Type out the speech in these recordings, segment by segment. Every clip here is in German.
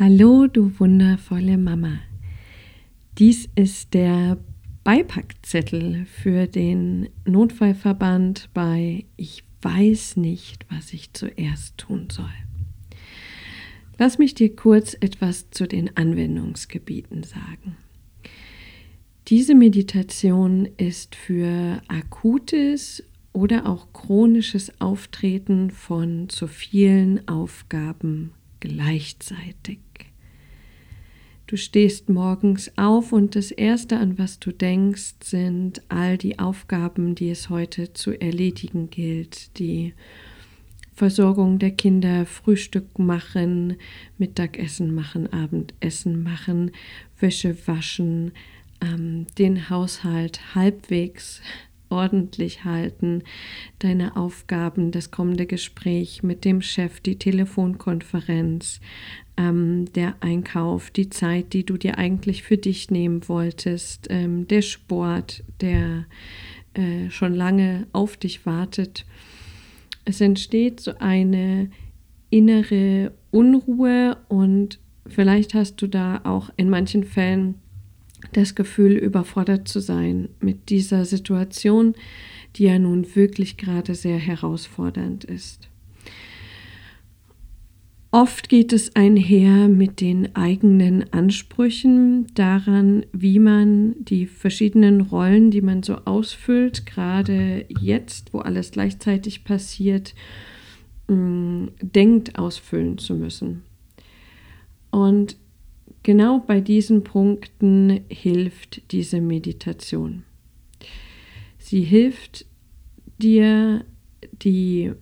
Hallo, du wundervolle Mama. Dies ist der Beipackzettel für den Notfallverband bei Ich weiß nicht, was ich zuerst tun soll. Lass mich dir kurz etwas zu den Anwendungsgebieten sagen. Diese Meditation ist für akutes oder auch chronisches Auftreten von zu vielen Aufgaben gleichzeitig. Du stehst morgens auf und das Erste, an was du denkst, sind all die Aufgaben, die es heute zu erledigen gilt. Die Versorgung der Kinder, Frühstück machen, Mittagessen machen, Abendessen machen, Wäsche waschen, ähm, den Haushalt halbwegs ordentlich halten, deine Aufgaben, das kommende Gespräch mit dem Chef, die Telefonkonferenz, ähm, der Einkauf, die Zeit, die du dir eigentlich für dich nehmen wolltest, ähm, der Sport, der äh, schon lange auf dich wartet. Es entsteht so eine innere Unruhe und vielleicht hast du da auch in manchen Fällen das Gefühl, überfordert zu sein mit dieser Situation, die ja nun wirklich gerade sehr herausfordernd ist. Oft geht es einher mit den eigenen Ansprüchen daran, wie man die verschiedenen Rollen, die man so ausfüllt, gerade jetzt, wo alles gleichzeitig passiert, mm, denkt ausfüllen zu müssen. Und genau bei diesen Punkten hilft diese Meditation. Sie hilft dir, die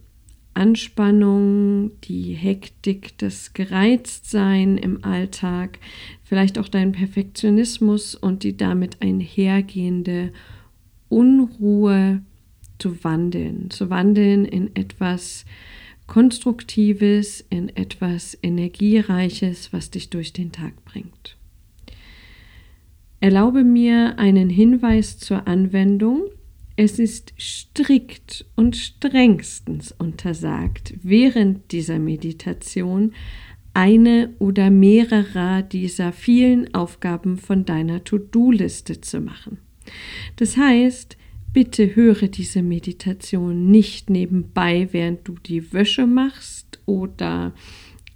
Anspannung, die Hektik, das Gereiztsein im Alltag, vielleicht auch dein Perfektionismus und die damit einhergehende Unruhe zu wandeln, zu wandeln in etwas Konstruktives, in etwas Energiereiches, was dich durch den Tag bringt. Erlaube mir einen Hinweis zur Anwendung. Es ist strikt und strengstens untersagt, während dieser Meditation eine oder mehrere dieser vielen Aufgaben von deiner To-Do-Liste zu machen. Das heißt, Bitte höre diese Meditation nicht nebenbei, während du die Wäsche machst oder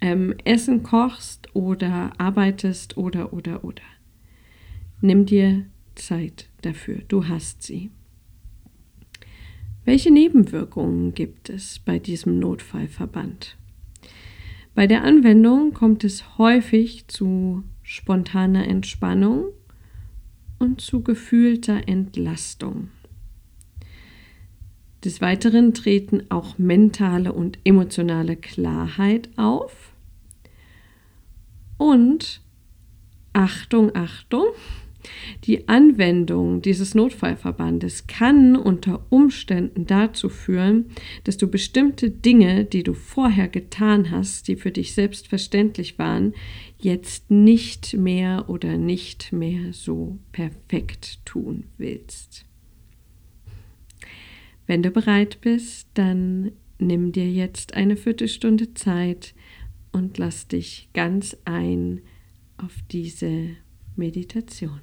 ähm, Essen kochst oder arbeitest oder oder oder. Nimm dir Zeit dafür, du hast sie. Welche Nebenwirkungen gibt es bei diesem Notfallverband? Bei der Anwendung kommt es häufig zu spontaner Entspannung und zu gefühlter Entlastung. Des Weiteren treten auch mentale und emotionale Klarheit auf. Und Achtung, Achtung, die Anwendung dieses Notfallverbandes kann unter Umständen dazu führen, dass du bestimmte Dinge, die du vorher getan hast, die für dich selbstverständlich waren, jetzt nicht mehr oder nicht mehr so perfekt tun willst. Wenn du bereit bist, dann nimm dir jetzt eine Viertelstunde Zeit und lass dich ganz ein auf diese Meditation.